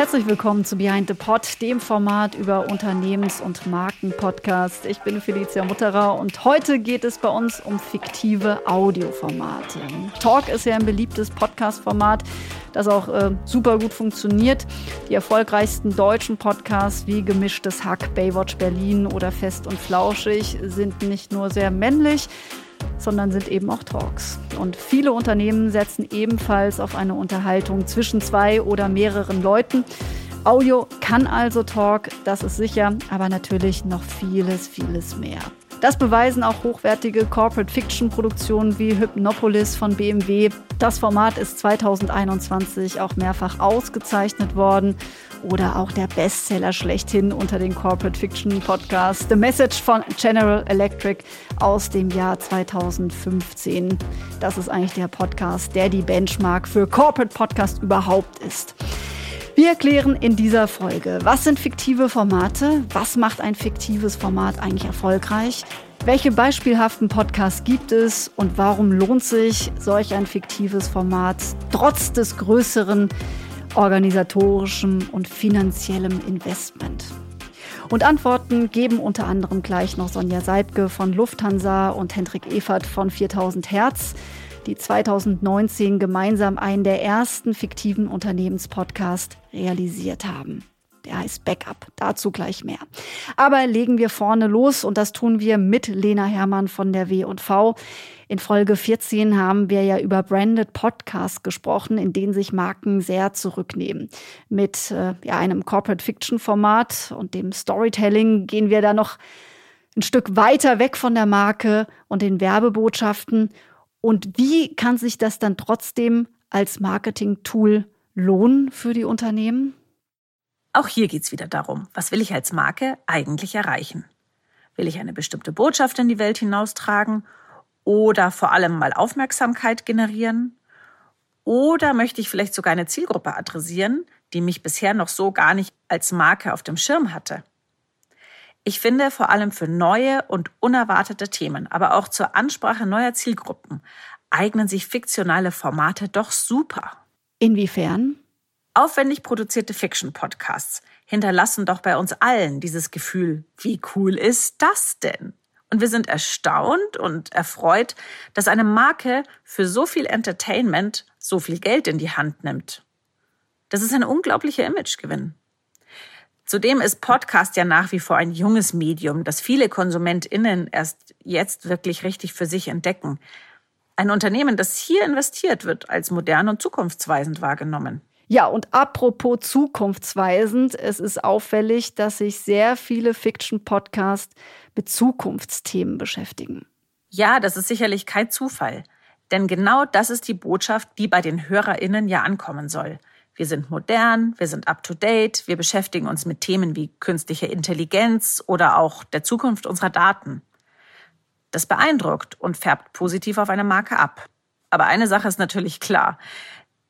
Herzlich willkommen zu Behind the Pod, dem Format über Unternehmens- und Markenpodcast. Ich bin Felicia Mutterer und heute geht es bei uns um fiktive Audioformate. Talk ist ja ein beliebtes Podcast-Format, das auch äh, super gut funktioniert. Die erfolgreichsten deutschen Podcasts wie Gemischtes Hack, Baywatch Berlin oder Fest und Flauschig sind nicht nur sehr männlich, sondern sind eben auch Talks. Und viele Unternehmen setzen ebenfalls auf eine Unterhaltung zwischen zwei oder mehreren Leuten. Audio kann also Talk, das ist sicher, aber natürlich noch vieles, vieles mehr. Das beweisen auch hochwertige Corporate Fiction Produktionen wie Hypnopolis von BMW. Das Format ist 2021 auch mehrfach ausgezeichnet worden. Oder auch der Bestseller schlechthin unter den Corporate Fiction Podcasts. The Message von General Electric aus dem Jahr 2015. Das ist eigentlich der Podcast, der die Benchmark für Corporate Podcast überhaupt ist. Wir klären in dieser Folge, was sind fiktive Formate, was macht ein fiktives Format eigentlich erfolgreich, welche beispielhaften Podcasts gibt es? Und warum lohnt sich solch ein fiktives Format trotz des größeren organisatorischem und finanziellem Investment? Und Antworten geben unter anderem gleich noch Sonja Seibke von Lufthansa und Hendrik Evert von 4000 Hertz die 2019 gemeinsam einen der ersten fiktiven Unternehmenspodcasts realisiert haben. Der heißt Backup. Dazu gleich mehr. Aber legen wir vorne los und das tun wir mit Lena Hermann von der W&V. In Folge 14 haben wir ja über Branded Podcasts gesprochen, in denen sich Marken sehr zurücknehmen. Mit äh, ja, einem Corporate Fiction Format und dem Storytelling gehen wir da noch ein Stück weiter weg von der Marke und den Werbebotschaften und wie kann sich das dann trotzdem als Marketing-Tool lohnen für die Unternehmen? Auch hier geht es wieder darum, was will ich als Marke eigentlich erreichen? Will ich eine bestimmte Botschaft in die Welt hinaustragen oder vor allem mal Aufmerksamkeit generieren? Oder möchte ich vielleicht sogar eine Zielgruppe adressieren, die mich bisher noch so gar nicht als Marke auf dem Schirm hatte? Ich finde, vor allem für neue und unerwartete Themen, aber auch zur Ansprache neuer Zielgruppen eignen sich fiktionale Formate doch super. Inwiefern? Aufwendig produzierte Fiction-Podcasts hinterlassen doch bei uns allen dieses Gefühl, wie cool ist das denn? Und wir sind erstaunt und erfreut, dass eine Marke für so viel Entertainment so viel Geld in die Hand nimmt. Das ist ein unglaublicher Imagegewinn. Zudem ist Podcast ja nach wie vor ein junges Medium, das viele KonsumentInnen erst jetzt wirklich richtig für sich entdecken. Ein Unternehmen, das hier investiert, wird als modern und zukunftsweisend wahrgenommen. Ja, und apropos zukunftsweisend, es ist auffällig, dass sich sehr viele Fiction-Podcasts mit Zukunftsthemen beschäftigen. Ja, das ist sicherlich kein Zufall. Denn genau das ist die Botschaft, die bei den HörerInnen ja ankommen soll. Wir sind modern, wir sind up-to-date, wir beschäftigen uns mit Themen wie künstliche Intelligenz oder auch der Zukunft unserer Daten. Das beeindruckt und färbt positiv auf eine Marke ab. Aber eine Sache ist natürlich klar.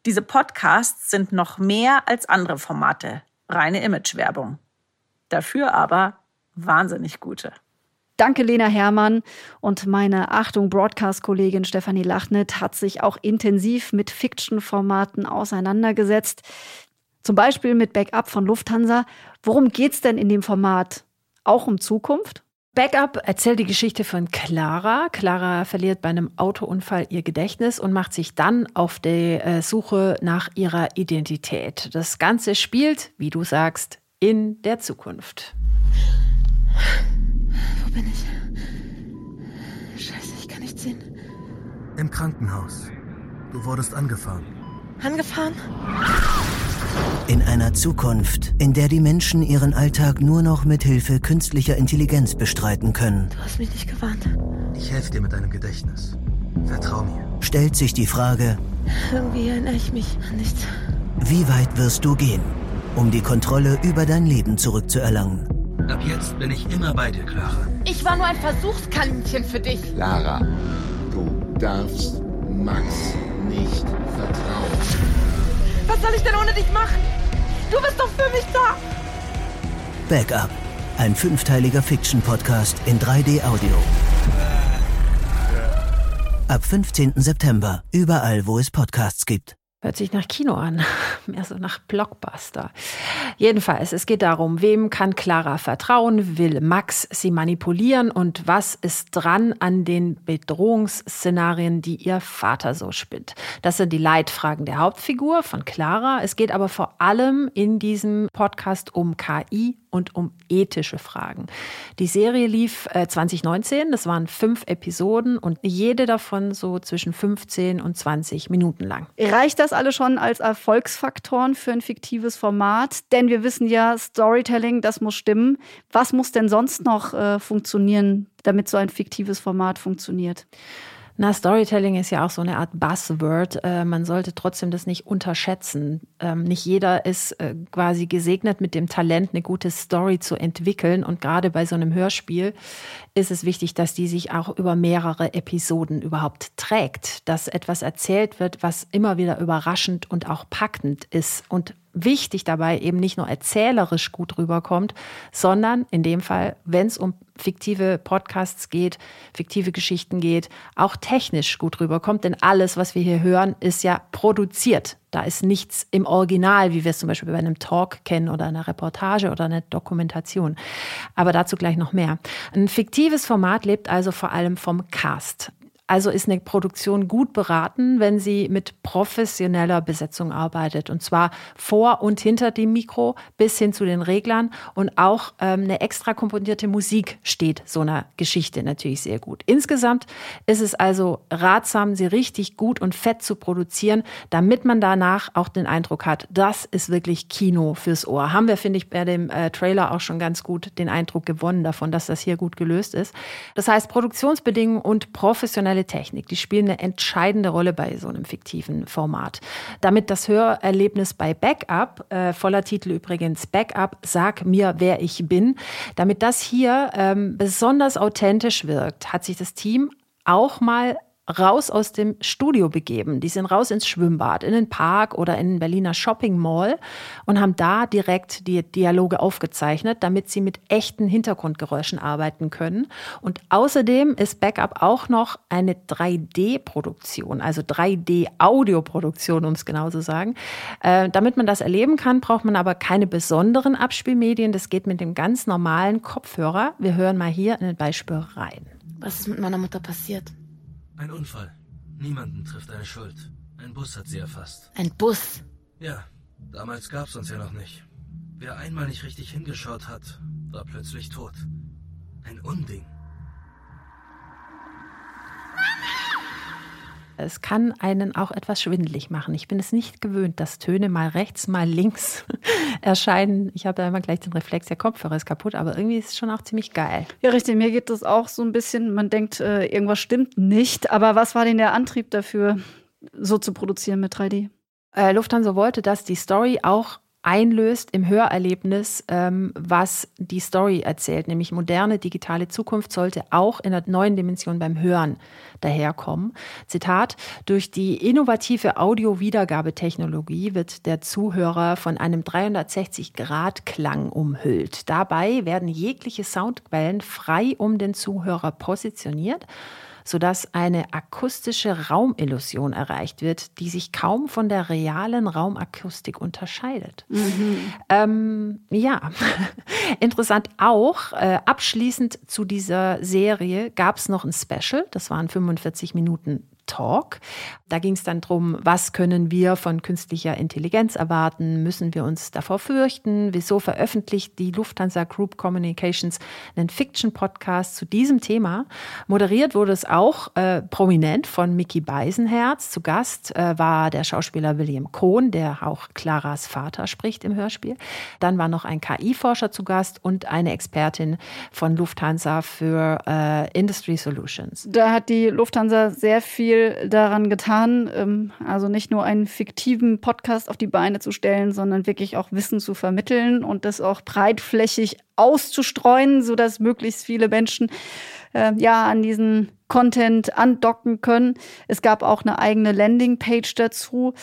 Diese Podcasts sind noch mehr als andere Formate, reine Imagewerbung. Dafür aber wahnsinnig gute. Danke, Lena Herrmann. Und meine Achtung, Broadcast-Kollegin Stefanie Lachnet hat sich auch intensiv mit Fiction-Formaten auseinandergesetzt. Zum Beispiel mit Backup von Lufthansa. Worum geht's denn in dem Format? Auch um Zukunft? Backup erzählt die Geschichte von Clara. Clara verliert bei einem Autounfall ihr Gedächtnis und macht sich dann auf die äh, Suche nach ihrer Identität. Das Ganze spielt, wie du sagst, in der Zukunft. Wo bin ich? Scheiße, ich kann nicht sehen. Im Krankenhaus. Du wurdest angefahren. Angefahren? In einer Zukunft, in der die Menschen ihren Alltag nur noch mit Hilfe künstlicher Intelligenz bestreiten können. Du hast mich nicht gewarnt. Ich helfe dir mit deinem Gedächtnis. Vertrau mir. Stellt sich die Frage, Irgendwie erinnere ich mich an nichts. wie weit wirst du gehen, um die Kontrolle über dein Leben zurückzuerlangen? Ab jetzt bin ich immer bei dir, Clara. Ich war nur ein Versuchskaninchen für dich. Lara, du darfst Max nicht vertrauen. Was soll ich denn ohne dich machen? Du bist doch für mich da. Backup. Ein fünfteiliger Fiction-Podcast in 3D-Audio. Ab 15. September, überall, wo es Podcasts gibt. Hört sich nach Kino an, mehr so nach Blockbuster. Jedenfalls, es geht darum, wem kann Clara vertrauen, will Max sie manipulieren und was ist dran an den Bedrohungsszenarien, die ihr Vater so spinnt. Das sind die Leitfragen der Hauptfigur von Clara. Es geht aber vor allem in diesem Podcast um KI und um ethische Fragen. Die Serie lief äh, 2019, das waren fünf Episoden und jede davon so zwischen 15 und 20 Minuten lang. Reicht das alle schon als Erfolgsfaktoren für ein fiktives Format? Denn wir wissen ja, Storytelling, das muss stimmen. Was muss denn sonst noch äh, funktionieren, damit so ein fiktives Format funktioniert? Na, Storytelling ist ja auch so eine Art Buzzword. Äh, man sollte trotzdem das nicht unterschätzen. Ähm, nicht jeder ist äh, quasi gesegnet mit dem Talent, eine gute Story zu entwickeln. Und gerade bei so einem Hörspiel ist es wichtig, dass die sich auch über mehrere Episoden überhaupt trägt. Dass etwas erzählt wird, was immer wieder überraschend und auch packend ist. Und wichtig dabei eben nicht nur erzählerisch gut rüberkommt, sondern in dem Fall, wenn es um fiktive Podcasts geht, fiktive Geschichten geht, auch technisch gut rüberkommt. Denn alles, was wir hier hören, ist ja produziert. Da ist nichts im Original, wie wir es zum Beispiel bei einem Talk kennen oder einer Reportage oder einer Dokumentation. Aber dazu gleich noch mehr. Ein fiktives Format lebt also vor allem vom Cast. Also ist eine Produktion gut beraten, wenn sie mit professioneller Besetzung arbeitet. Und zwar vor und hinter dem Mikro bis hin zu den Reglern. Und auch ähm, eine extra komponierte Musik steht so einer Geschichte natürlich sehr gut. Insgesamt ist es also ratsam, sie richtig gut und fett zu produzieren, damit man danach auch den Eindruck hat, das ist wirklich Kino fürs Ohr. Haben wir, finde ich, bei dem äh, Trailer auch schon ganz gut den Eindruck gewonnen davon, dass das hier gut gelöst ist. Das heißt, Produktionsbedingungen und professionelle digitale Technik, die spielen eine entscheidende Rolle bei so einem fiktiven Format. Damit das Hörerlebnis bei Backup, äh, voller Titel übrigens Backup, sag mir, wer ich bin, damit das hier ähm, besonders authentisch wirkt, hat sich das Team auch mal raus aus dem Studio begeben. Die sind raus ins Schwimmbad, in den Park oder in den Berliner Shopping Mall und haben da direkt die Dialoge aufgezeichnet, damit sie mit echten Hintergrundgeräuschen arbeiten können. Und außerdem ist Backup auch noch eine 3D-Produktion, also 3D-Audioproduktion, um es genau zu sagen. Äh, damit man das erleben kann, braucht man aber keine besonderen Abspielmedien. Das geht mit dem ganz normalen Kopfhörer. Wir hören mal hier in ein Beispiel rein. Was ist mit meiner Mutter passiert? Ein Unfall. Niemanden trifft eine Schuld. Ein Bus hat sie erfasst. Ein Bus? Ja, damals gab's uns ja noch nicht. Wer einmal nicht richtig hingeschaut hat, war plötzlich tot. Ein Unding. Es kann einen auch etwas schwindelig machen. Ich bin es nicht gewöhnt, dass Töne mal rechts, mal links erscheinen. Ich habe da immer gleich den Reflex, der Kopfhörer ist kaputt, aber irgendwie ist es schon auch ziemlich geil. Ja, richtig. Mir geht das auch so ein bisschen, man denkt, äh, irgendwas stimmt nicht. Aber was war denn der Antrieb dafür, so zu produzieren mit 3D? Äh, Lufthansa wollte, dass die Story auch einlöst im Hörerlebnis, ähm, was die Story erzählt, nämlich moderne digitale Zukunft sollte auch in der neuen Dimension beim Hören daherkommen. Zitat, durch die innovative Audio-Wiedergabetechnologie wird der Zuhörer von einem 360-Grad-Klang umhüllt. Dabei werden jegliche Soundquellen frei um den Zuhörer positioniert sodass eine akustische Raumillusion erreicht wird, die sich kaum von der realen Raumakustik unterscheidet. Mhm. Ähm, ja, interessant auch, äh, abschließend zu dieser Serie gab es noch ein Special, das waren 45 Minuten Talk. Da ging es dann darum, was können wir von künstlicher Intelligenz erwarten? Müssen wir uns davor fürchten? Wieso veröffentlicht die Lufthansa Group Communications einen Fiction-Podcast zu diesem Thema? Moderiert wurde es auch äh, prominent von Mickey Beisenherz. Zu Gast äh, war der Schauspieler William Kohn, der auch Claras Vater spricht im Hörspiel. Dann war noch ein KI-Forscher zu Gast und eine Expertin von Lufthansa für äh, Industry Solutions. Da hat die Lufthansa sehr viel viel daran getan, ähm, also nicht nur einen fiktiven Podcast auf die Beine zu stellen, sondern wirklich auch Wissen zu vermitteln und das auch breitflächig auszustreuen, sodass möglichst viele Menschen äh, ja an diesen Content andocken können. Es gab auch eine eigene Landingpage dazu.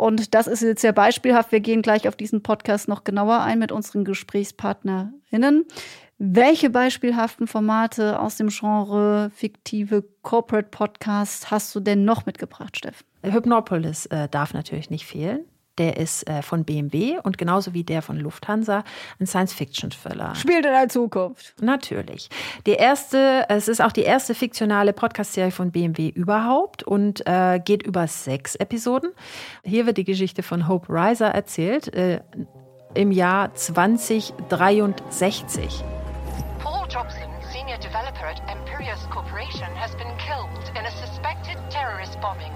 Und das ist jetzt sehr beispielhaft. Wir gehen gleich auf diesen Podcast noch genauer ein mit unseren Gesprächspartnerinnen. Welche beispielhaften Formate aus dem Genre fiktive Corporate Podcasts hast du denn noch mitgebracht, Steffen? Hypnopolis äh, darf natürlich nicht fehlen. Der ist äh, von BMW und genauso wie der von Lufthansa ein Science-Fiction-Thriller. Spielt in der Zukunft. Natürlich. Die erste, es ist auch die erste fiktionale Podcast-Serie von BMW überhaupt und äh, geht über sechs Episoden. Hier wird die Geschichte von Hope Reiser erzählt äh, im Jahr 2063. Paul Jobson, senior developer at Imperius Corporation, has been killed in a suspected terrorist bombing.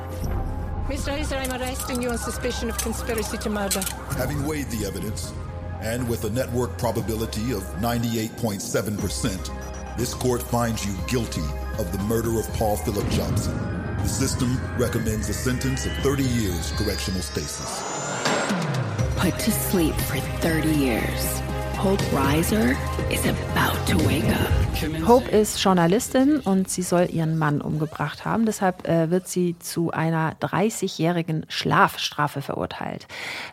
Mr. Heiser, I'm arresting you on suspicion of conspiracy to murder. Having weighed the evidence, and with a network probability of 98.7%, this court finds you guilty of the murder of Paul Philip Jobson. The system recommends a sentence of 30 years correctional stasis. Put to sleep for 30 years. Hope Reiser is about to wake up. Hope ist Journalistin und sie soll ihren Mann umgebracht haben. Deshalb äh, wird sie zu einer 30-jährigen Schlafstrafe verurteilt.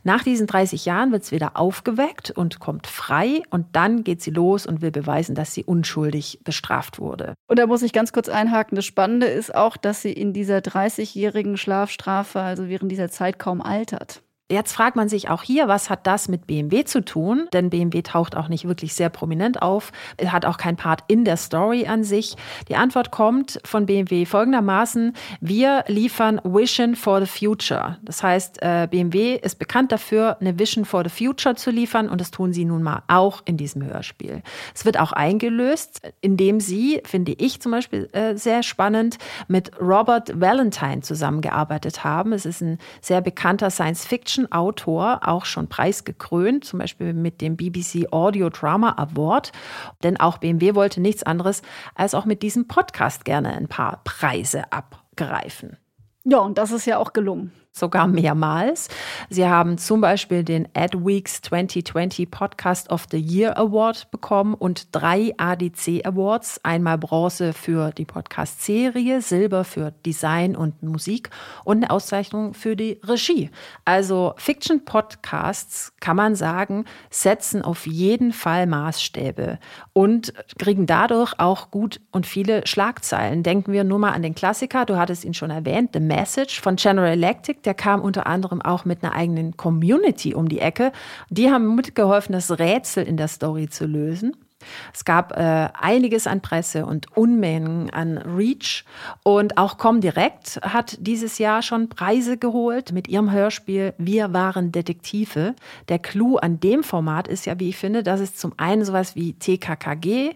Nach diesen 30 Jahren wird sie wieder aufgeweckt und kommt frei. Und dann geht sie los und will beweisen, dass sie unschuldig bestraft wurde. Und da muss ich ganz kurz einhaken. Das Spannende ist auch, dass sie in dieser 30-jährigen Schlafstrafe, also während dieser Zeit, kaum altert. Jetzt fragt man sich auch hier, was hat das mit BMW zu tun? Denn BMW taucht auch nicht wirklich sehr prominent auf, Er hat auch keinen Part in der Story an sich. Die Antwort kommt von BMW folgendermaßen, wir liefern Vision for the Future. Das heißt, äh, BMW ist bekannt dafür, eine Vision for the Future zu liefern und das tun sie nun mal auch in diesem Hörspiel. Es wird auch eingelöst, indem sie, finde ich zum Beispiel äh, sehr spannend, mit Robert Valentine zusammengearbeitet haben. Es ist ein sehr bekannter Science-Fiction Autor auch schon preisgekrönt, zum Beispiel mit dem BBC Audio Drama Award. Denn auch BMW wollte nichts anderes als auch mit diesem Podcast gerne ein paar Preise abgreifen. Ja, und das ist ja auch gelungen sogar mehrmals. Sie haben zum Beispiel den AdWeeks 2020 Podcast of the Year Award bekommen und drei ADC Awards. Einmal Bronze für die Podcast-Serie, Silber für Design und Musik und eine Auszeichnung für die Regie. Also Fiction-Podcasts, kann man sagen, setzen auf jeden Fall Maßstäbe und kriegen dadurch auch gut und viele Schlagzeilen. Denken wir nur mal an den Klassiker, du hattest ihn schon erwähnt, The Message von General Electric der kam unter anderem auch mit einer eigenen Community um die Ecke. Die haben mitgeholfen, das Rätsel in der Story zu lösen. Es gab äh, einiges an Presse und Unmengen an Reach. Und auch Comdirect hat dieses Jahr schon Preise geholt mit ihrem Hörspiel Wir waren Detektive. Der Clou an dem Format ist ja, wie ich finde, dass es zum einen sowas wie TKKG,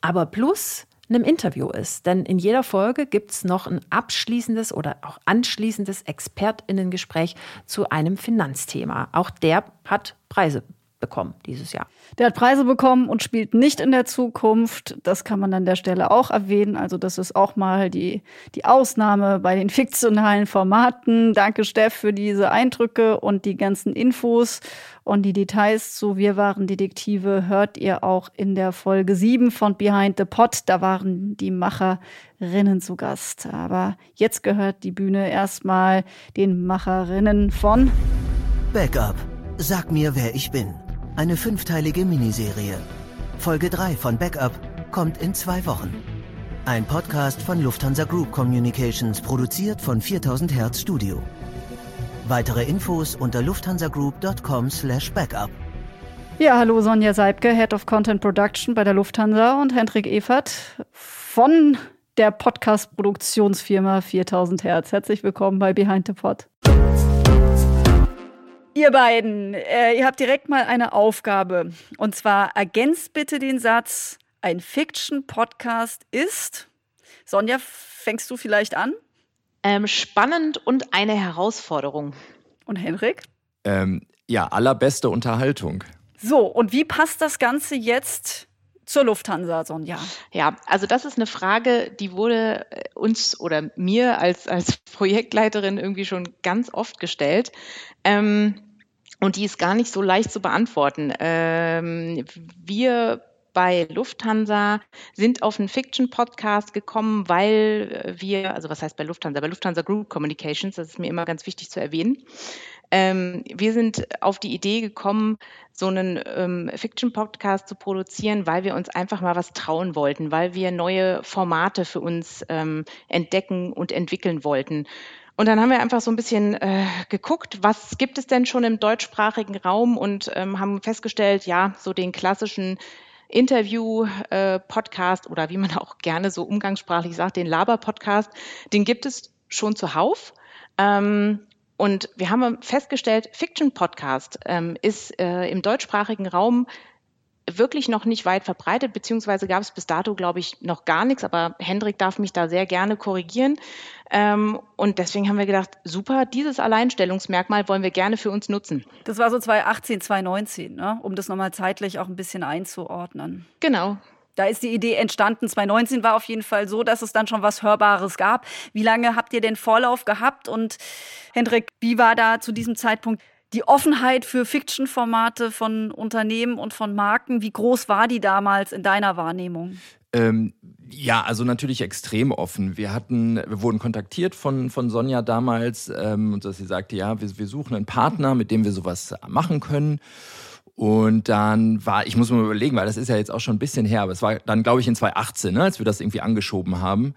aber plus einem Interview ist. Denn in jeder Folge gibt es noch ein abschließendes oder auch anschließendes Expertinnengespräch zu einem Finanzthema. Auch der hat Preise bekommen dieses Jahr. Der hat Preise bekommen und spielt nicht in der Zukunft. Das kann man an der Stelle auch erwähnen. Also das ist auch mal die, die Ausnahme bei den fiktionalen Formaten. Danke, Steff, für diese Eindrücke und die ganzen Infos. Und die Details zu Wir waren Detektive hört ihr auch in der Folge 7 von Behind the Pot. Da waren die Macherinnen zu Gast. Aber jetzt gehört die Bühne erstmal den Macherinnen von Backup. Sag mir, wer ich bin. Eine fünfteilige Miniserie. Folge 3 von Backup kommt in zwei Wochen. Ein Podcast von Lufthansa Group Communications, produziert von 4000 Hertz Studio. Weitere Infos unter lufthansagroup.com/backup. Ja, hallo Sonja Seibke, Head of Content Production bei der Lufthansa und Hendrik Evert von der Podcast-Produktionsfirma 4000 Hertz. Herzlich willkommen bei Behind the Pod. Ihr beiden, äh, ihr habt direkt mal eine Aufgabe. Und zwar ergänzt bitte den Satz, ein Fiction-Podcast ist. Sonja, fängst du vielleicht an? Ähm, spannend und eine Herausforderung. Und Henrik? Ähm, ja, allerbeste Unterhaltung. So, und wie passt das Ganze jetzt zur Lufthansa, Sonja? Ja, also das ist eine Frage, die wurde äh, uns oder mir als, als Projektleiterin irgendwie schon ganz oft gestellt. Ähm, und die ist gar nicht so leicht zu beantworten. Ähm, wir bei Lufthansa sind auf einen Fiction-Podcast gekommen, weil wir, also was heißt bei Lufthansa, bei Lufthansa Group Communications, das ist mir immer ganz wichtig zu erwähnen, Ähm, wir sind auf die Idee gekommen, so einen ähm, Fiction-Podcast zu produzieren, weil wir uns einfach mal was trauen wollten, weil wir neue Formate für uns ähm, entdecken und entwickeln wollten. Und dann haben wir einfach so ein bisschen äh, geguckt, was gibt es denn schon im deutschsprachigen Raum und ähm, haben festgestellt, ja, so den klassischen Interview-Podcast äh, oder wie man auch gerne so umgangssprachlich sagt, den Laber-Podcast, den gibt es schon zuhauf. Ähm, und wir haben festgestellt, Fiction Podcast ähm, ist äh, im deutschsprachigen Raum wirklich noch nicht weit verbreitet, beziehungsweise gab es bis dato, glaube ich, noch gar nichts, aber Hendrik darf mich da sehr gerne korrigieren. Ähm, und deswegen haben wir gedacht, super, dieses Alleinstellungsmerkmal wollen wir gerne für uns nutzen. Das war so 2018, 2019, ne? um das nochmal zeitlich auch ein bisschen einzuordnen. Genau. Da ist die Idee entstanden. 2019 war auf jeden Fall so, dass es dann schon was Hörbares gab. Wie lange habt ihr denn Vorlauf gehabt? Und Hendrik, wie war da zu diesem Zeitpunkt die Offenheit für Fiction-Formate von Unternehmen und von Marken, wie groß war die damals in deiner Wahrnehmung? Ähm, ja, also natürlich extrem offen. Wir hatten, wir wurden kontaktiert von, von Sonja damals, ähm, und dass sie sagte, ja, wir, wir suchen einen Partner, mit dem wir sowas machen können. Und dann war, ich muss mir überlegen, weil das ist ja jetzt auch schon ein bisschen her, aber es war dann, glaube ich, in 2018, ne, als wir das irgendwie angeschoben haben.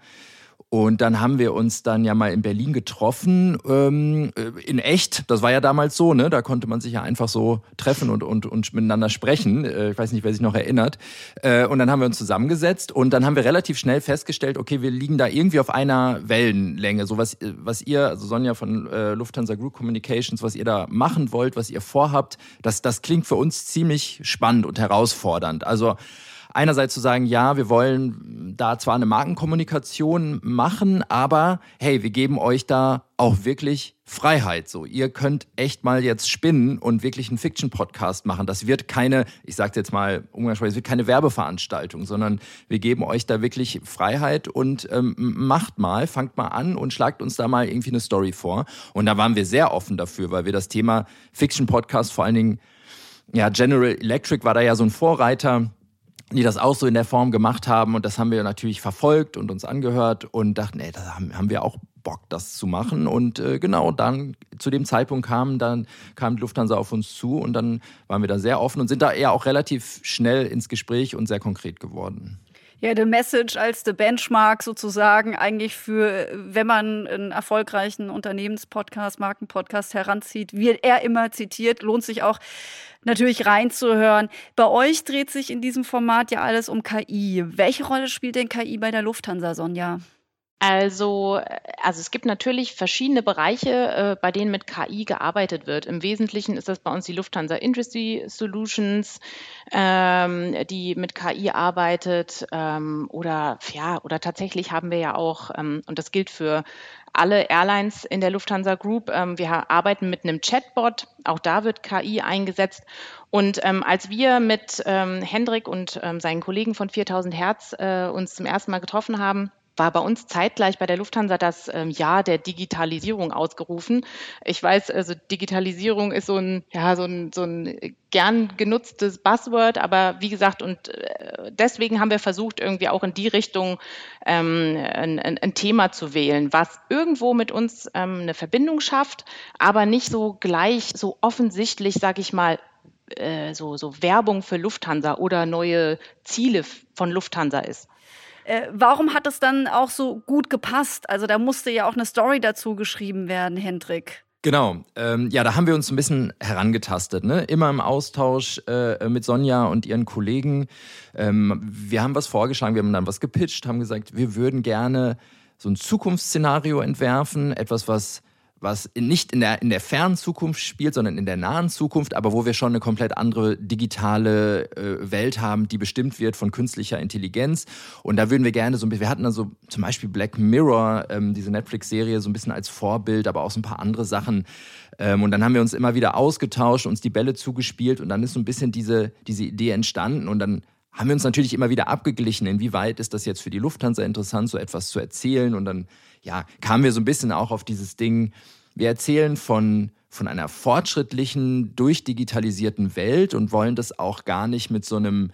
Und dann haben wir uns dann ja mal in Berlin getroffen, ähm, äh, in echt. Das war ja damals so, ne? Da konnte man sich ja einfach so treffen und, und, und miteinander sprechen. Äh, ich weiß nicht, wer sich noch erinnert. Äh, und dann haben wir uns zusammengesetzt und dann haben wir relativ schnell festgestellt, okay, wir liegen da irgendwie auf einer Wellenlänge. So was, was ihr, also Sonja von äh, Lufthansa Group Communications, was ihr da machen wollt, was ihr vorhabt, das, das klingt für uns ziemlich spannend und herausfordernd. Also einerseits zu sagen, ja, wir wollen da zwar eine Markenkommunikation machen, aber hey, wir geben euch da auch wirklich Freiheit. So, ihr könnt echt mal jetzt spinnen und wirklich einen Fiction-Podcast machen. Das wird keine, ich sag's jetzt mal umgangssprachlich, es wird keine Werbeveranstaltung, sondern wir geben euch da wirklich Freiheit und ähm, macht mal, fangt mal an und schlagt uns da mal irgendwie eine Story vor. Und da waren wir sehr offen dafür, weil wir das Thema Fiction-Podcast vor allen Dingen ja, General Electric war da ja so ein Vorreiter die das auch so in der Form gemacht haben. Und das haben wir natürlich verfolgt und uns angehört und dachten, ey, da haben, haben wir auch Bock, das zu machen. Und äh, genau, dann zu dem Zeitpunkt kam dann kam Lufthansa auf uns zu und dann waren wir da sehr offen und sind da eher auch relativ schnell ins Gespräch und sehr konkret geworden. Ja, the Message als the Benchmark sozusagen eigentlich für, wenn man einen erfolgreichen Unternehmenspodcast, Markenpodcast heranzieht, wird er immer zitiert, lohnt sich auch natürlich reinzuhören. Bei euch dreht sich in diesem Format ja alles um KI. Welche Rolle spielt denn KI bei der Lufthansa, Sonja? Also, also es gibt natürlich verschiedene Bereiche, äh, bei denen mit KI gearbeitet wird. Im Wesentlichen ist das bei uns die Lufthansa Industry Solutions, ähm, die mit KI arbeitet. Ähm, oder ja, oder tatsächlich haben wir ja auch, ähm, und das gilt für alle Airlines in der Lufthansa Group. Ähm, wir arbeiten mit einem Chatbot. Auch da wird KI eingesetzt. Und ähm, als wir mit ähm, Hendrik und ähm, seinen Kollegen von 4000 Hertz äh, uns zum ersten Mal getroffen haben, war bei uns zeitgleich bei der Lufthansa das ähm, Jahr der Digitalisierung ausgerufen. Ich weiß, also Digitalisierung ist so ein, ja, so ein, so ein gern genutztes Buzzword, aber wie gesagt, und äh, deswegen haben wir versucht, irgendwie auch in die Richtung ähm, ein, ein, ein Thema zu wählen, was irgendwo mit uns ähm, eine Verbindung schafft, aber nicht so gleich, so offensichtlich, sag ich mal, äh, so, so Werbung für Lufthansa oder neue Ziele von Lufthansa ist. Äh, warum hat es dann auch so gut gepasst? Also da musste ja auch eine Story dazu geschrieben werden, Hendrik. Genau, ähm, ja, da haben wir uns ein bisschen herangetastet, ne? immer im Austausch äh, mit Sonja und ihren Kollegen. Ähm, wir haben was vorgeschlagen, wir haben dann was gepitcht, haben gesagt, wir würden gerne so ein Zukunftsszenario entwerfen, etwas, was was nicht in der, in der fernen Zukunft spielt, sondern in der nahen Zukunft, aber wo wir schon eine komplett andere digitale äh, Welt haben, die bestimmt wird von künstlicher Intelligenz. Und da würden wir gerne so ein bisschen, wir hatten also zum Beispiel Black Mirror, ähm, diese Netflix-Serie, so ein bisschen als Vorbild, aber auch so ein paar andere Sachen. Ähm, und dann haben wir uns immer wieder ausgetauscht, uns die Bälle zugespielt und dann ist so ein bisschen diese, diese Idee entstanden und dann haben wir uns natürlich immer wieder abgeglichen, inwieweit ist das jetzt für die Lufthansa interessant, so etwas zu erzählen. Und dann ja, kamen wir so ein bisschen auch auf dieses Ding, wir erzählen von, von einer fortschrittlichen, durchdigitalisierten Welt und wollen das auch gar nicht mit so einem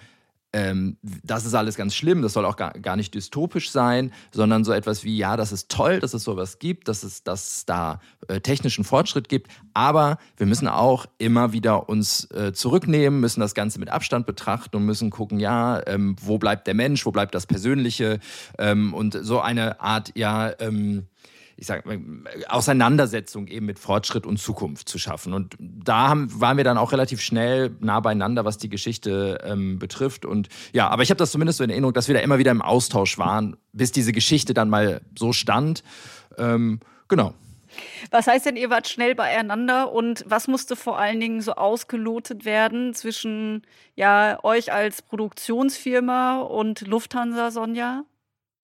ähm, das ist alles ganz schlimm, das soll auch gar, gar nicht dystopisch sein, sondern so etwas wie, ja, das ist toll, dass es sowas gibt, dass es, dass es da äh, technischen Fortschritt gibt, aber wir müssen auch immer wieder uns äh, zurücknehmen, müssen das Ganze mit Abstand betrachten und müssen gucken, ja, ähm, wo bleibt der Mensch, wo bleibt das Persönliche? Ähm, und so eine Art, ja, ähm, ich sag, Auseinandersetzung eben mit Fortschritt und Zukunft zu schaffen. Und da haben, waren wir dann auch relativ schnell nah beieinander, was die Geschichte ähm, betrifft. Und ja, aber ich habe das zumindest so in Erinnerung, dass wir da immer wieder im Austausch waren, bis diese Geschichte dann mal so stand. Ähm, genau. Was heißt denn, ihr wart schnell beieinander und was musste vor allen Dingen so ausgelotet werden zwischen ja, euch als Produktionsfirma und Lufthansa, Sonja?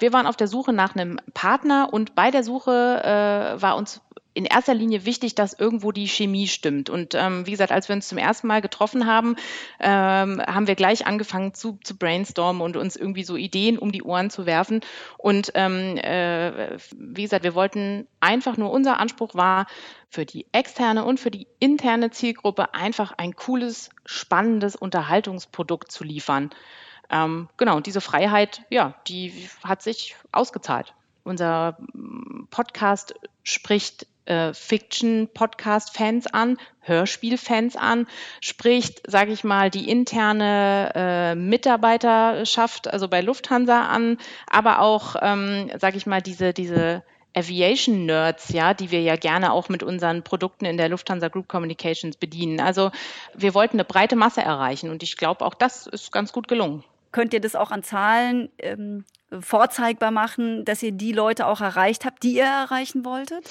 Wir waren auf der Suche nach einem Partner und bei der Suche äh, war uns in erster Linie wichtig, dass irgendwo die Chemie stimmt. Und ähm, wie gesagt, als wir uns zum ersten Mal getroffen haben, ähm, haben wir gleich angefangen zu, zu brainstormen und uns irgendwie so Ideen um die Ohren zu werfen. Und ähm, äh, wie gesagt, wir wollten einfach nur, unser Anspruch war, für die externe und für die interne Zielgruppe einfach ein cooles, spannendes Unterhaltungsprodukt zu liefern. Ähm, genau, und diese Freiheit, ja, die hat sich ausgezahlt. Unser mm, Podcast spricht äh, Fiction-Podcast-Fans an, Hörspiel-Fans an, spricht, sage ich mal, die interne äh, Mitarbeiterschaft, also bei Lufthansa an, aber auch, ähm, sage ich mal, diese, diese Aviation Nerds, ja, die wir ja gerne auch mit unseren Produkten in der Lufthansa Group Communications bedienen. Also wir wollten eine breite Masse erreichen und ich glaube, auch das ist ganz gut gelungen. Könnt ihr das auch an Zahlen ähm, vorzeigbar machen, dass ihr die Leute auch erreicht habt, die ihr erreichen wolltet?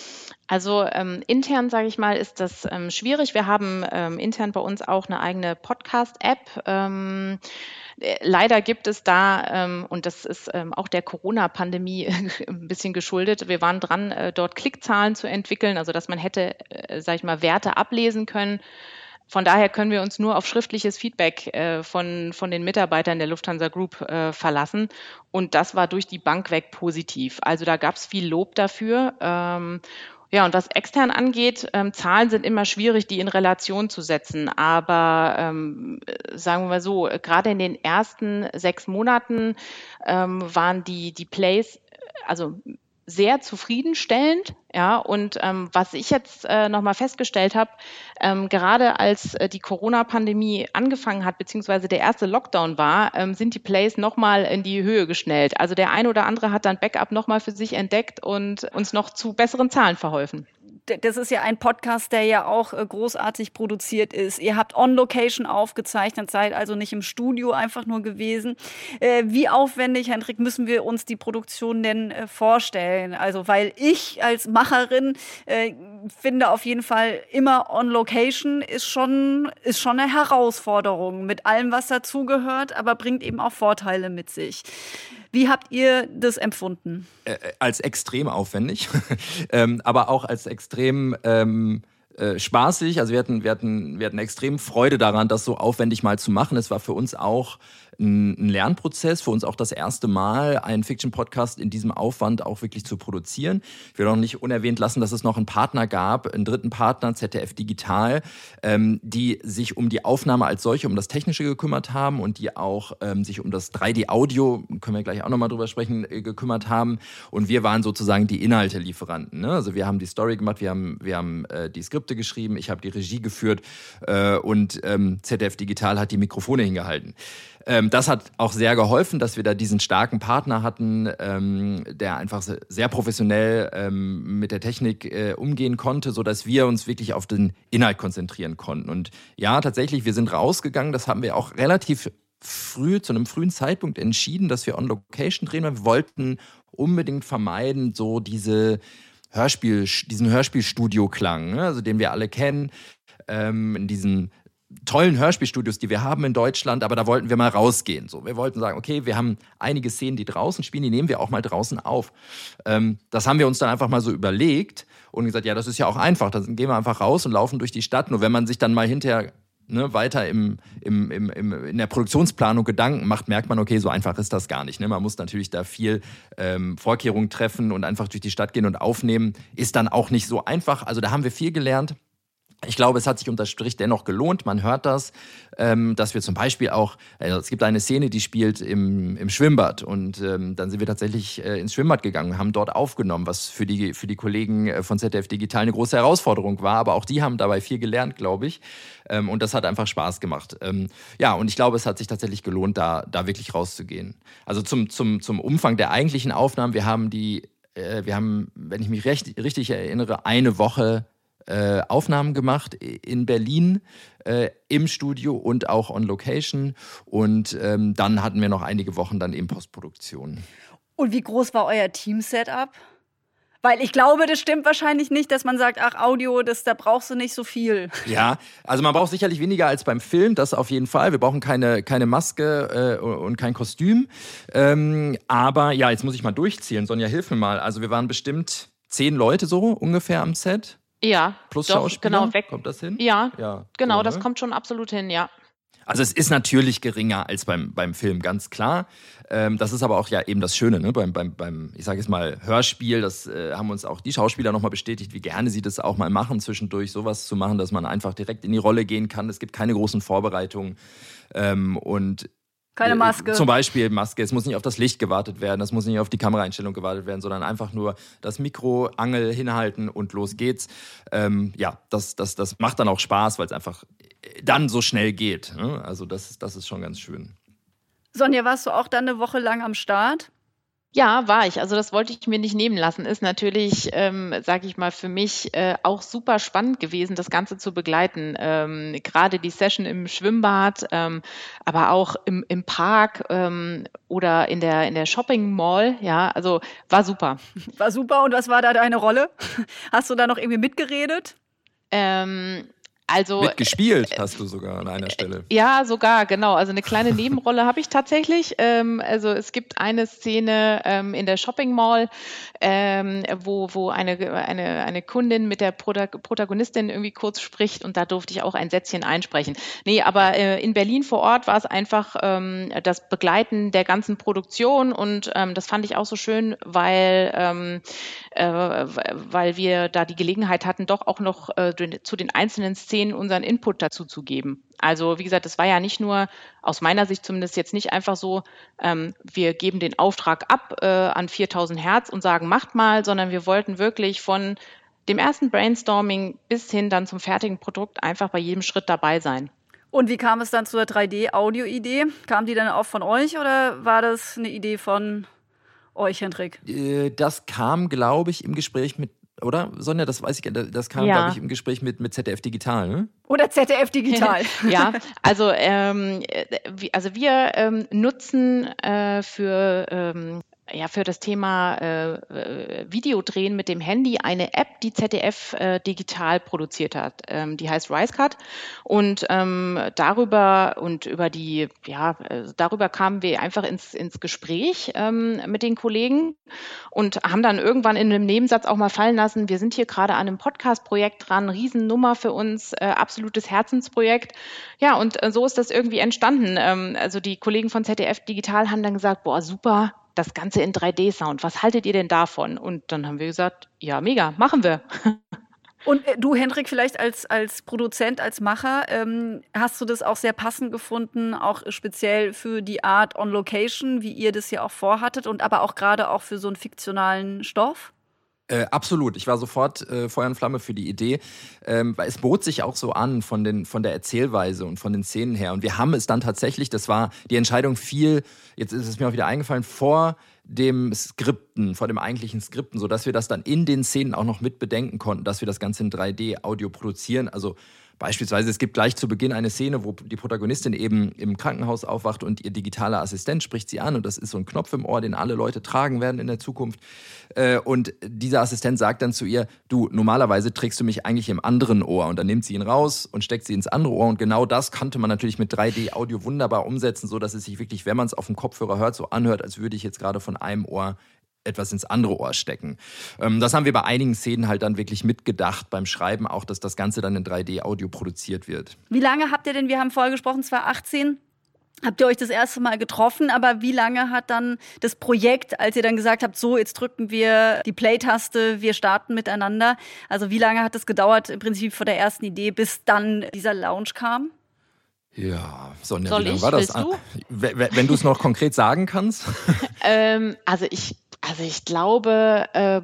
Also ähm, intern, sage ich mal, ist das ähm, schwierig. Wir haben ähm, intern bei uns auch eine eigene Podcast-App. Ähm, äh, leider gibt es da, ähm, und das ist auch der Corona-Pandemie ein bisschen geschuldet, wir waren dran, äh, dort Klickzahlen zu entwickeln, also dass man hätte, äh, sage ich mal, Werte ablesen können von daher können wir uns nur auf schriftliches Feedback äh, von, von den Mitarbeitern der Lufthansa Group äh, verlassen. Und das war durch die Bank weg positiv. Also da gab es viel Lob dafür. Ähm, ja, und was extern angeht, ähm, Zahlen sind immer schwierig, die in Relation zu setzen. Aber ähm, sagen wir mal so, gerade in den ersten sechs Monaten ähm, waren die, die Plays, also sehr zufriedenstellend. Ja, und ähm, was ich jetzt äh, nochmal festgestellt habe, ähm, gerade als äh, die Corona-Pandemie angefangen hat, beziehungsweise der erste Lockdown war, ähm, sind die Plays nochmal in die Höhe geschnellt. Also der ein oder andere hat dann Backup nochmal für sich entdeckt und uns noch zu besseren Zahlen verholfen das ist ja ein Podcast, der ja auch äh, großartig produziert ist. Ihr habt on Location aufgezeichnet, seid also nicht im Studio einfach nur gewesen. Äh, wie aufwendig, Hendrik, müssen wir uns die Produktion denn äh, vorstellen? Also, weil ich als Macherin finde auf jeden Fall immer on Location ist schon, ist schon eine Herausforderung mit allem, was dazugehört, aber bringt eben auch Vorteile mit sich. Wie habt ihr das empfunden? Äh, als extrem aufwendig, ähm, aber auch als extrem ähm, äh, spaßig. Also wir hatten, wir, hatten, wir hatten extrem Freude daran, das so aufwendig mal zu machen. Es war für uns auch ein, Lernprozess, für uns auch das erste Mal, einen Fiction-Podcast in diesem Aufwand auch wirklich zu produzieren. Ich will auch nicht unerwähnt lassen, dass es noch einen Partner gab, einen dritten Partner, ZDF Digital, ähm, die sich um die Aufnahme als solche, um das Technische gekümmert haben und die auch ähm, sich um das 3D-Audio, können wir gleich auch nochmal drüber sprechen, äh, gekümmert haben. Und wir waren sozusagen die Inhaltelieferanten. Ne? Also wir haben die Story gemacht, wir haben, wir haben äh, die Skripte geschrieben, ich habe die Regie geführt äh, und ähm, ZDF Digital hat die Mikrofone hingehalten. Ähm, das hat auch sehr geholfen, dass wir da diesen starken Partner hatten, ähm, der einfach sehr professionell ähm, mit der Technik äh, umgehen konnte, so dass wir uns wirklich auf den Inhalt konzentrieren konnten. Und ja, tatsächlich, wir sind rausgegangen. Das haben wir auch relativ früh, zu einem frühen Zeitpunkt entschieden, dass wir on Location drehen. Wir wollten unbedingt vermeiden, so diese Hörspiel, diesen Hörspielstudio-Klang, ne? also den wir alle kennen, ähm, in diesen tollen Hörspielstudios, die wir haben in Deutschland, aber da wollten wir mal rausgehen. So, wir wollten sagen, okay, wir haben einige Szenen, die draußen spielen, die nehmen wir auch mal draußen auf. Ähm, das haben wir uns dann einfach mal so überlegt und gesagt, ja, das ist ja auch einfach. Dann gehen wir einfach raus und laufen durch die Stadt. Nur wenn man sich dann mal hinterher ne, weiter im, im, im, im, in der Produktionsplanung Gedanken macht, merkt man, okay, so einfach ist das gar nicht. Ne? Man muss natürlich da viel ähm, Vorkehrungen treffen und einfach durch die Stadt gehen und aufnehmen. Ist dann auch nicht so einfach. Also da haben wir viel gelernt. Ich glaube, es hat sich unter Strich dennoch gelohnt. Man hört das, ähm, dass wir zum Beispiel auch, also es gibt eine Szene, die spielt im, im Schwimmbad und ähm, dann sind wir tatsächlich äh, ins Schwimmbad gegangen, haben dort aufgenommen, was für die, für die Kollegen äh, von ZDF Digital eine große Herausforderung war, aber auch die haben dabei viel gelernt, glaube ich. Ähm, und das hat einfach Spaß gemacht. Ja, und ich glaube, es hat sich tatsächlich gelohnt, da, da wirklich rauszugehen. Also zum, zum, zum Umfang der eigentlichen Aufnahmen, wir haben die, äh, wir haben, wenn ich mich recht, richtig erinnere, eine Woche äh, Aufnahmen gemacht in Berlin äh, im Studio und auch on Location. Und ähm, dann hatten wir noch einige Wochen dann eben Postproduktion. Und wie groß war euer Team-Setup? Weil ich glaube, das stimmt wahrscheinlich nicht, dass man sagt, ach, Audio, das, da brauchst du nicht so viel. Ja, also man braucht sicherlich weniger als beim Film, das auf jeden Fall. Wir brauchen keine, keine Maske äh, und kein Kostüm. Ähm, aber ja, jetzt muss ich mal durchzielen. Sonja, hilf mir mal. Also wir waren bestimmt zehn Leute so ungefähr am Set. Ja, plus doch, Schauspieler. Genau, weg. Kommt das hin? Ja, ja genau, so, ne? das kommt schon absolut hin, ja. Also es ist natürlich geringer als beim, beim Film, ganz klar. Ähm, das ist aber auch ja eben das Schöne, ne? beim, beim, beim ich sage jetzt mal, Hörspiel, das äh, haben uns auch die Schauspieler nochmal bestätigt, wie gerne sie das auch mal machen, zwischendurch sowas zu machen, dass man einfach direkt in die Rolle gehen kann. Es gibt keine großen Vorbereitungen. Ähm, und keine Maske. Zum Beispiel Maske. Es muss nicht auf das Licht gewartet werden, es muss nicht auf die Kameraeinstellung gewartet werden, sondern einfach nur das Mikro, Angel hinhalten und los geht's. Ähm, ja, das, das, das macht dann auch Spaß, weil es einfach dann so schnell geht. Ne? Also das, das ist schon ganz schön. Sonja, warst du auch dann eine Woche lang am Start? Ja, war ich. Also das wollte ich mir nicht nehmen lassen. Ist natürlich, ähm, sage ich mal, für mich äh, auch super spannend gewesen, das Ganze zu begleiten. Ähm, Gerade die Session im Schwimmbad, ähm, aber auch im, im Park ähm, oder in der, in der Shopping Mall. Ja, also war super. War super. Und was war da deine Rolle? Hast du da noch irgendwie mitgeredet? Ähm, also, Mitgespielt hast du sogar an einer Stelle. Ja, sogar, genau. Also eine kleine Nebenrolle habe ich tatsächlich. Ähm, also es gibt eine Szene ähm, in der Shopping Mall, ähm, wo, wo eine, eine, eine Kundin mit der Protagonistin irgendwie kurz spricht und da durfte ich auch ein Sätzchen einsprechen. Nee, aber äh, in Berlin vor Ort war es einfach ähm, das Begleiten der ganzen Produktion und ähm, das fand ich auch so schön, weil, ähm, äh, weil wir da die Gelegenheit hatten, doch auch noch äh, zu den einzelnen Szenen Szenen unseren Input dazu zu geben. Also wie gesagt, es war ja nicht nur, aus meiner Sicht zumindest jetzt nicht einfach so, ähm, wir geben den Auftrag ab äh, an 4000 Hertz und sagen, macht mal, sondern wir wollten wirklich von dem ersten Brainstorming bis hin dann zum fertigen Produkt einfach bei jedem Schritt dabei sein. Und wie kam es dann zur 3D-Audio-Idee? Kam die dann auch von euch oder war das eine Idee von euch, Hendrik? Äh, das kam, glaube ich, im Gespräch mit oder? Sonja, das weiß ich, das kam, ja. glaube ich, im Gespräch mit, mit ZDF Digital, ne? Oder ZDF Digital. ja, also, ähm, also wir ähm, nutzen äh, für ähm, ja, für das Thema äh, äh, Videodrehen mit dem Handy eine App, die ZDF äh, digital produziert hat. Ähm, die heißt RiseCut. Und ähm, darüber und über die, ja, äh, darüber kamen wir einfach ins, ins Gespräch ähm, mit den Kollegen und haben dann irgendwann in einem Nebensatz auch mal fallen lassen, wir sind hier gerade an einem Podcast-Projekt dran, Riesennummer für uns, äh, absolutes Herzensprojekt. Ja, und äh, so ist das irgendwie entstanden. Ähm, also die Kollegen von ZDF Digital haben dann gesagt, boah, super, das Ganze in 3D-Sound. Was haltet ihr denn davon? Und dann haben wir gesagt, ja, mega, machen wir. Und äh, du, Hendrik, vielleicht als, als Produzent, als Macher, ähm, hast du das auch sehr passend gefunden, auch speziell für die Art on Location, wie ihr das ja auch vorhattet und aber auch gerade auch für so einen fiktionalen Stoff? Äh, absolut. Ich war sofort äh, Feuer und Flamme für die Idee, ähm, es bot sich auch so an von, den, von der Erzählweise und von den Szenen her. Und wir haben es dann tatsächlich, das war die Entscheidung viel, jetzt ist es mir auch wieder eingefallen, vor dem Skripten, vor dem eigentlichen Skripten, sodass wir das dann in den Szenen auch noch mit bedenken konnten, dass wir das Ganze in 3D-Audio produzieren. Also Beispielsweise, es gibt gleich zu Beginn eine Szene, wo die Protagonistin eben im Krankenhaus aufwacht und ihr digitaler Assistent spricht sie an und das ist so ein Knopf im Ohr, den alle Leute tragen werden in der Zukunft. Äh, und dieser Assistent sagt dann zu ihr, du, normalerweise trägst du mich eigentlich im anderen Ohr und dann nimmt sie ihn raus und steckt sie ins andere Ohr und genau das konnte man natürlich mit 3D-Audio wunderbar umsetzen, so dass es sich wirklich, wenn man es auf dem Kopfhörer hört, so anhört, als würde ich jetzt gerade von einem Ohr etwas ins andere Ohr stecken. Ähm, das haben wir bei einigen Szenen halt dann wirklich mitgedacht beim Schreiben, auch dass das Ganze dann in 3D-Audio produziert wird. Wie lange habt ihr denn, wir haben vorher gesprochen, 2018, habt ihr euch das erste Mal getroffen, aber wie lange hat dann das Projekt, als ihr dann gesagt habt, so, jetzt drücken wir die Play-Taste, wir starten miteinander, also wie lange hat es gedauert im Prinzip vor der ersten Idee, bis dann dieser Lounge kam? Ja, Sonja, Soll wie lange war das? Du? Wenn, wenn du es noch konkret sagen kannst. ähm, also ich, also ich glaube, äh,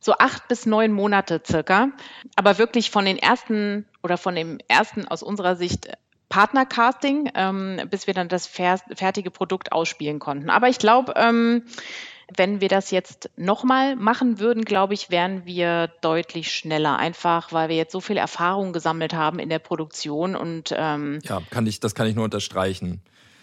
so acht bis neun Monate circa. Aber wirklich von den ersten oder von dem ersten aus unserer Sicht Partnercasting, ähm, bis wir dann das fer fertige Produkt ausspielen konnten. Aber ich glaube, ähm, wenn wir das jetzt nochmal machen würden, glaube ich, wären wir deutlich schneller. Einfach, weil wir jetzt so viel Erfahrung gesammelt haben in der Produktion und ähm, Ja, kann ich, das kann ich nur unterstreichen.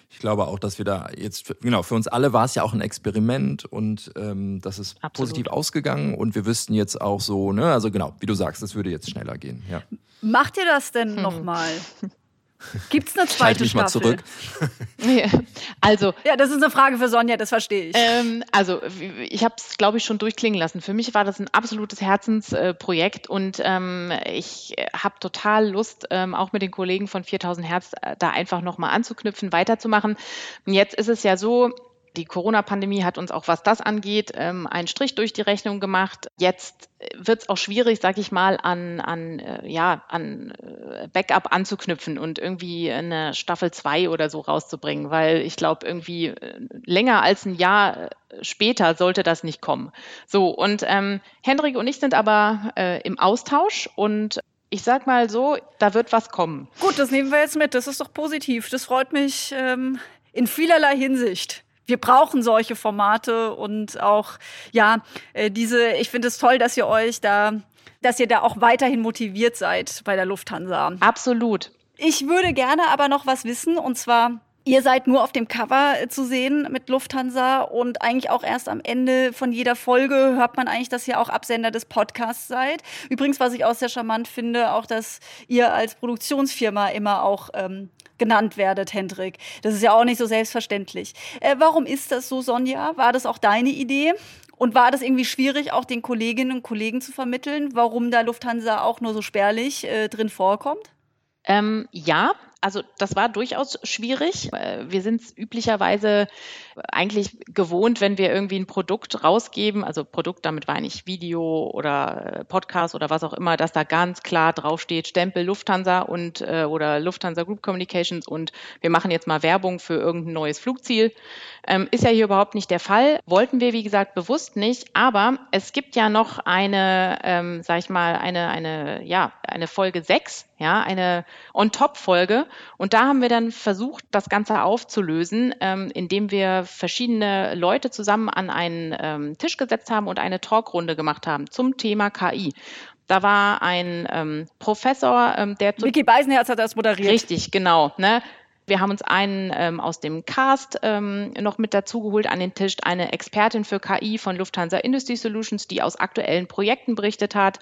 Ich glaube auch, dass wir da jetzt, genau, für uns alle war es ja auch ein Experiment und ähm, das ist Absolut. positiv ausgegangen und wir wüssten jetzt auch so, ne, also genau, wie du sagst, es würde jetzt schneller gehen. Ja. Macht ihr das denn Hm. nochmal? Gibt es eine zweite mich mal Staffel? zurück. also Ja, das ist eine Frage für Sonja, das verstehe ich. Ähm, also ich habe es, glaube ich, schon durchklingen lassen. Für mich war das ein absolutes Herzensprojekt und ähm, ich habe total Lust, ähm, auch mit den Kollegen von 4000 Hertz äh, da einfach nochmal anzuknüpfen, weiterzumachen. Und jetzt ist es ja so, die Corona-Pandemie hat uns auch, was das angeht, ähm, einen Strich durch die Rechnung gemacht. Jetzt wird es auch schwierig, sag ich mal, an, an, äh, ja, an äh, Backup anzuknüpfen und irgendwie eine Staffel 2 oder so rauszubringen, weil ich glaube, irgendwie äh, länger als ein Jahr äh, später sollte das nicht kommen. So, und ähm, Hendrik und ich sind aber äh, im Austausch und ich sag mal so, da wird was kommen. Gut, das nehmen wir jetzt mit. Das ist doch positiv. Das freut mich ähm, in vielerlei Hinsicht. Wir brauchen solche Formate und auch, ja, äh, diese, ich finde es toll, dass ihr euch da, dass ihr da auch weiterhin motiviert seid bei der Lufthansa. Absolut. Ich würde gerne aber noch was wissen und zwar, Ihr seid nur auf dem Cover äh, zu sehen mit Lufthansa und eigentlich auch erst am Ende von jeder Folge hört man eigentlich, dass ihr auch Absender des Podcasts seid. Übrigens, was ich auch sehr charmant finde, auch, dass ihr als Produktionsfirma immer auch ähm, genannt werdet, Hendrik. Das ist ja auch nicht so selbstverständlich. Äh, warum ist das so, Sonja? War das auch deine Idee? Und war das irgendwie schwierig, auch den Kolleginnen und Kollegen zu vermitteln, warum da Lufthansa auch nur so spärlich äh, drin vorkommt? Ähm, ja, also das war durchaus schwierig. Äh, Wir sind es üblicherweise eigentlich gewohnt, wenn wir irgendwie ein Produkt rausgeben, also Produkt, damit meine ich Video oder äh, Podcast oder was auch immer, dass da ganz klar draufsteht, Stempel Lufthansa und äh, oder Lufthansa Group Communications und wir machen jetzt mal Werbung für irgendein neues Flugziel. Ähm, ist ja hier überhaupt nicht der Fall. Wollten wir, wie gesagt, bewusst nicht, aber es gibt ja noch eine, ähm, sag ich mal, eine, eine, ja, eine Folge 6, ja, eine On-Top-Folge. Und da haben wir dann versucht, das Ganze aufzulösen, ähm, indem wir verschiedene Leute zusammen an einen ähm, Tisch gesetzt haben und eine Talkrunde gemacht haben zum Thema KI. Da war ein ähm, Professor, ähm, der zu Vicky Beisenherz hat das moderiert. Richtig, genau. Ne? Wir haben uns einen ähm, aus dem Cast ähm, noch mit dazugeholt an den Tisch, eine Expertin für KI von Lufthansa Industry Solutions, die aus aktuellen Projekten berichtet hat,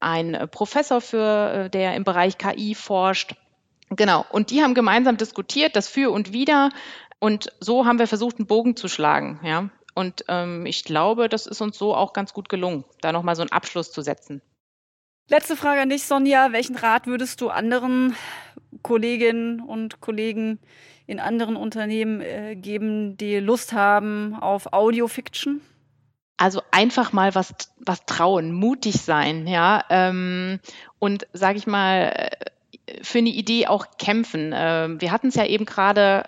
ein äh, Professor für, äh, der im Bereich KI forscht. Genau. Und die haben gemeinsam diskutiert, das Für und Wider. Und so haben wir versucht, einen Bogen zu schlagen. Ja. Und ähm, ich glaube, das ist uns so auch ganz gut gelungen, da nochmal so einen Abschluss zu setzen. Letzte Frage an dich, Sonja. Welchen Rat würdest du anderen Kolleginnen und Kollegen in anderen Unternehmen äh, geben, die Lust haben auf Audiofiction? Also einfach mal was, was trauen, mutig sein, ja. Ähm, und sage ich mal, für eine Idee auch kämpfen. Ähm, wir hatten es ja eben gerade,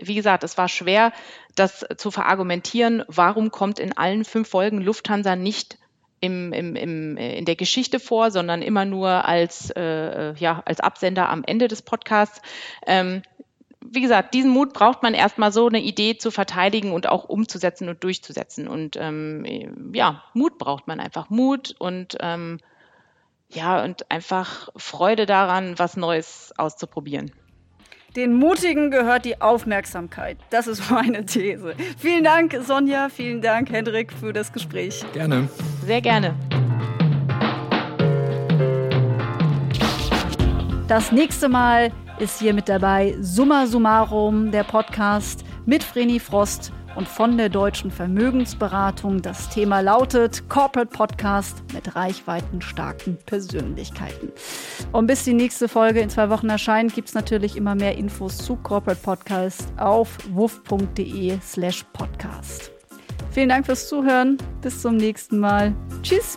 wie gesagt, es war schwer, das zu verargumentieren, warum kommt in allen fünf Folgen Lufthansa nicht im, im, im, in der Geschichte vor, sondern immer nur als, äh, ja, als Absender am Ende des Podcasts. Ähm, wie gesagt, diesen Mut braucht man erstmal so eine Idee zu verteidigen und auch umzusetzen und durchzusetzen. Und ähm, ja, Mut braucht man einfach. Mut und ähm, ja, und einfach Freude daran, was Neues auszuprobieren. Den Mutigen gehört die Aufmerksamkeit. Das ist meine These. Vielen Dank, Sonja. Vielen Dank, Hendrik, für das Gespräch. Gerne. Sehr gerne. Das nächste Mal ist hier mit dabei Summa Summarum, der Podcast mit Vreni Frost und von der Deutschen Vermögensberatung. Das Thema lautet Corporate Podcast mit reichweitenstarken Persönlichkeiten. Und bis die nächste Folge in zwei Wochen erscheint, gibt es natürlich immer mehr Infos zu Corporate Podcast auf wuff.de slash podcast. Vielen Dank fürs Zuhören. Bis zum nächsten Mal. Tschüss.